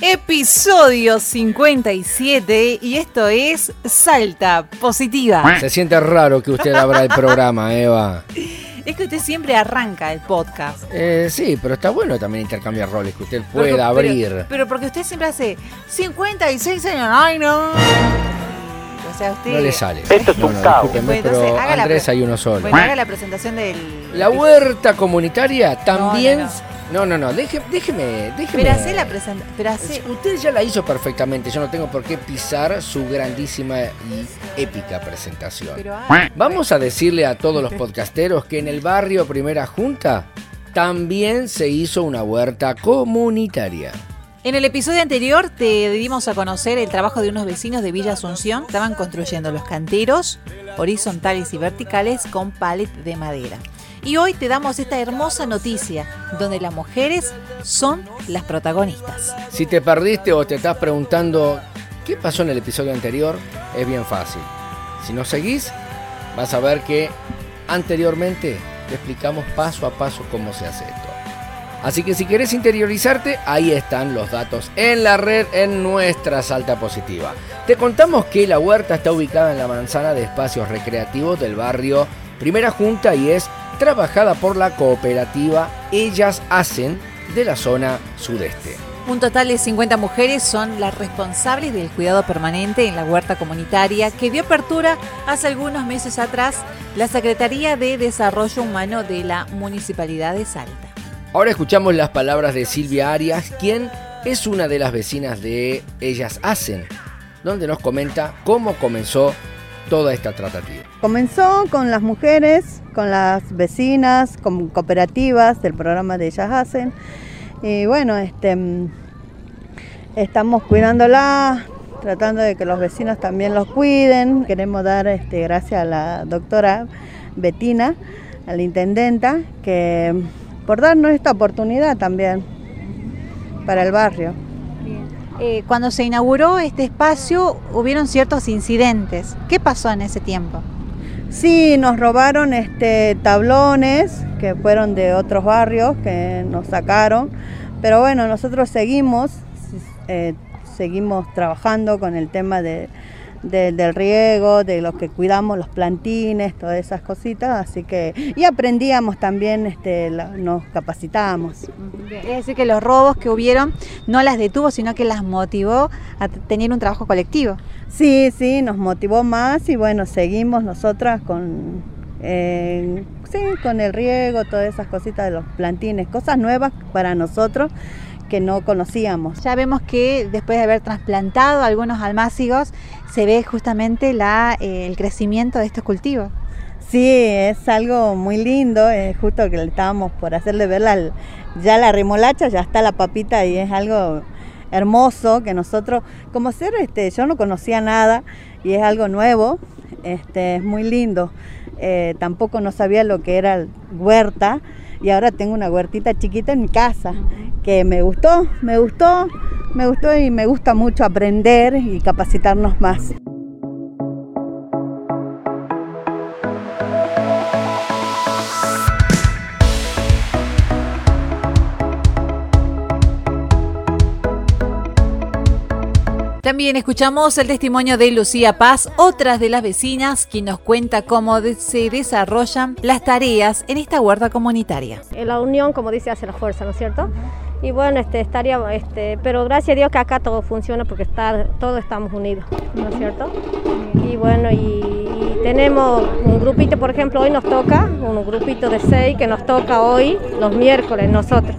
Episodio 57 y esto es Salta Positiva. Se siente raro que usted abra el programa, Eva. Es que usted siempre arranca el podcast. Eh, sí, pero está bueno también intercambiar roles, que usted pueda Pero- abrir. Pero, pero porque usted siempre hace 56 años. Ay, no. O sea, usted. no le sale. Esto es no, un no, caos. Bueno, entonces, pero haga la Andrés hay uno solo. Bueno, haga la presentación del. La huerta comunitaria también. No, no, No, no, deje- déjeme, déjeme. Pero hace la presentación. Usted ya la hizo perfectamente, yo no tengo por qué pisar su grandísima y épica presentación. Pero Vamos a decirle a todos los podcasteros que en el barrio Primera Junta también se hizo una huerta comunitaria. En el episodio anterior te dimos a conocer el trabajo de unos vecinos de Villa Asunción. Estaban construyendo los canteros horizontales y verticales con palet de madera. Y hoy te damos esta hermosa noticia, donde las mujeres son las protagonistas. Si te perdiste o te estás preguntando qué pasó en el episodio anterior, es bien fácil. Si nos seguís, vas a ver que anteriormente te explicamos paso a paso cómo se hace esto. Así que si querés interiorizarte, ahí están los datos en la red en nuestra Salta Positiva. Te contamos que la huerta está ubicada en la manzana de espacios recreativos del barrio Primera Junta y es trabajada por la cooperativa Ellas Hacen de la zona sudeste. Un total de 50 mujeres son las responsables del cuidado permanente en la huerta comunitaria que dio apertura hace algunos meses atrás la Secretaría de Desarrollo Humano de la Municipalidad de Salta. Ahora escuchamos las palabras de Silvia Arias, quien es una de las vecinas de Ellas Hacen, donde nos comenta cómo comenzó toda esta tratativa. Comenzó con las mujeres, con las vecinas, con cooperativas del programa de Ellas Hacen. Y bueno, este, mm, estamos cuidándola, tratando de que los vecinos también los cuiden. Queremos dar este, gracias a la doctora Betina, a la intendenta, que mm, por darnos esta oportunidad también para el barrio. Eh, cuando se inauguró este espacio hubieron ciertos incidentes. ¿Qué pasó en ese tiempo? Sí, nos robaron este tablones que fueron de otros barrios que nos sacaron, pero bueno, nosotros seguimos, eh, seguimos trabajando con el tema de, de- del riego, de lo que cuidamos los plantines, todas esas cositas, así que y aprendíamos también, este, la- nos capacitamos. Es decir, que los robos que hubieron no las detuvo, sino que las motivó a tener un trabajo colectivo. Sí, sí, nos motivó más y bueno, seguimos nosotras con, eh, sí, con el riego, todas esas cositas de los plantines, cosas nuevas para nosotros que no conocíamos. Ya vemos que después de haber trasplantado algunos almácigos, se ve justamente la, eh, el crecimiento de estos cultivos. Sí, es algo muy lindo, es justo que le estábamos por hacerle ver la, ya la remolacha, ya está la papita y es algo hermoso que nosotros, como ser, este, yo no conocía nada y es algo nuevo, este, es muy lindo. Eh, tampoco no sabía lo que era huerta y ahora tengo una huertita chiquita en mi casa que me gustó, me gustó, me gustó y me gusta mucho aprender y capacitarnos más. También escuchamos el testimonio de Lucía Paz, otra de las vecinas, quien nos cuenta cómo se desarrollan las tareas en esta huerta comunitaria. La unión, como dice, hace la fuerza, ¿no es cierto? Y bueno, este, estaría, este, pero gracias a Dios que acá todo funciona porque está, todos estamos unidos, ¿no es cierto? Y bueno, y, y tenemos un grupito, por ejemplo, hoy nos toca, un grupito de seis que nos toca hoy, los miércoles, nosotros.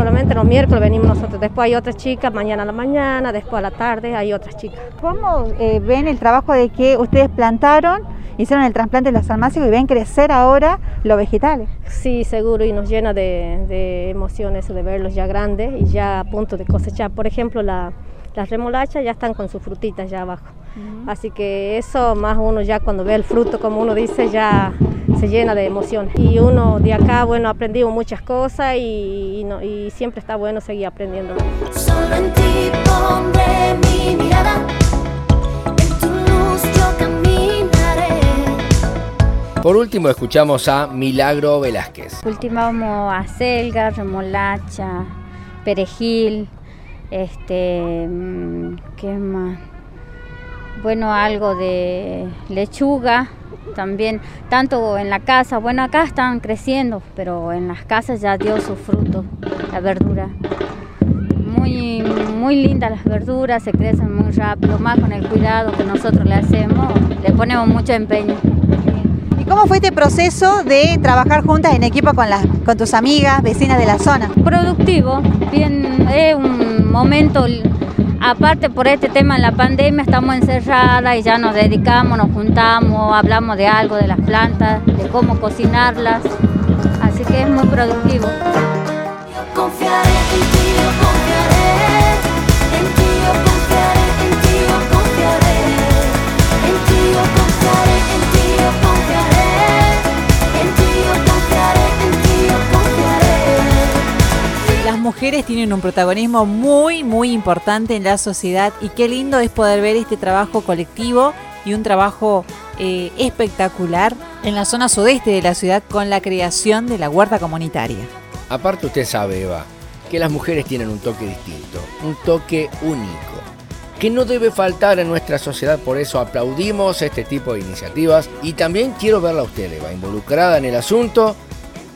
Solamente los miércoles venimos nosotros. Después hay otras chicas, mañana a la mañana, después a la tarde hay otras chicas. ¿Cómo eh, ven el trabajo de que ustedes plantaron, hicieron el trasplante de los almácigos y ven crecer ahora los vegetales? Sí, seguro, y nos llena de, de emociones de verlos ya grandes y ya a punto de cosechar. Por ejemplo, la- las remolachas ya están con sus frutitas ya abajo. Así que eso más uno ya cuando ve el fruto, como uno dice, ya se llena de emociones. Y uno de acá, bueno, ha aprendido muchas cosas y, y no- y siempre está bueno seguir aprendiendo. Solo en ti pondré mi mirada, en tu luz yo caminaré. Por último escuchamos a Milagro Velázquez. Cultivamos acelga, remolacha, perejil, Este, mm, ¿qué más? Bueno, algo de lechuga también, tanto en la casa, bueno, acá están creciendo, pero en las casas ya dio su fruto, la verdura. Muy, muy lindas las verduras, se crecen muy rápido, más con el cuidado que nosotros le hacemos, le ponemos mucho empeño. ¿Y cómo fue este proceso de trabajar juntas en equipo con, las, con tus amigas, vecinas de la zona? Productivo, bien, es un momento, aparte por este tema de la pandemia, estamos encerradas y ya nos dedicamos, nos juntamos, hablamos de algo, de las plantas, de cómo cocinarlas, así que es muy productivo. Mujeres tienen un protagonismo muy, muy importante en la sociedad y qué lindo es poder ver este trabajo colectivo y un trabajo eh, espectacular en la zona sudeste de la ciudad con la creación de la huerta comunitaria. Aparte usted sabe, Eva, que las mujeres tienen un toque distinto, un toque único, que no debe faltar en nuestra sociedad, por eso aplaudimos este tipo de iniciativas y también quiero verla a usted, Eva, involucrada en el asunto.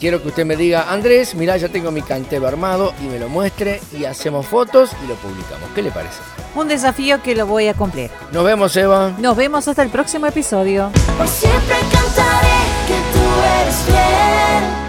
Quiero que usted me diga, Andrés, mira, ya tengo mi cantero armado y me lo muestre y hacemos fotos y lo publicamos. ¿Qué le parece? Un desafío que lo voy a cumplir. Nos vemos, Eva. Nos vemos hasta el próximo episodio. Por siempre cantaré que tú eres fiel.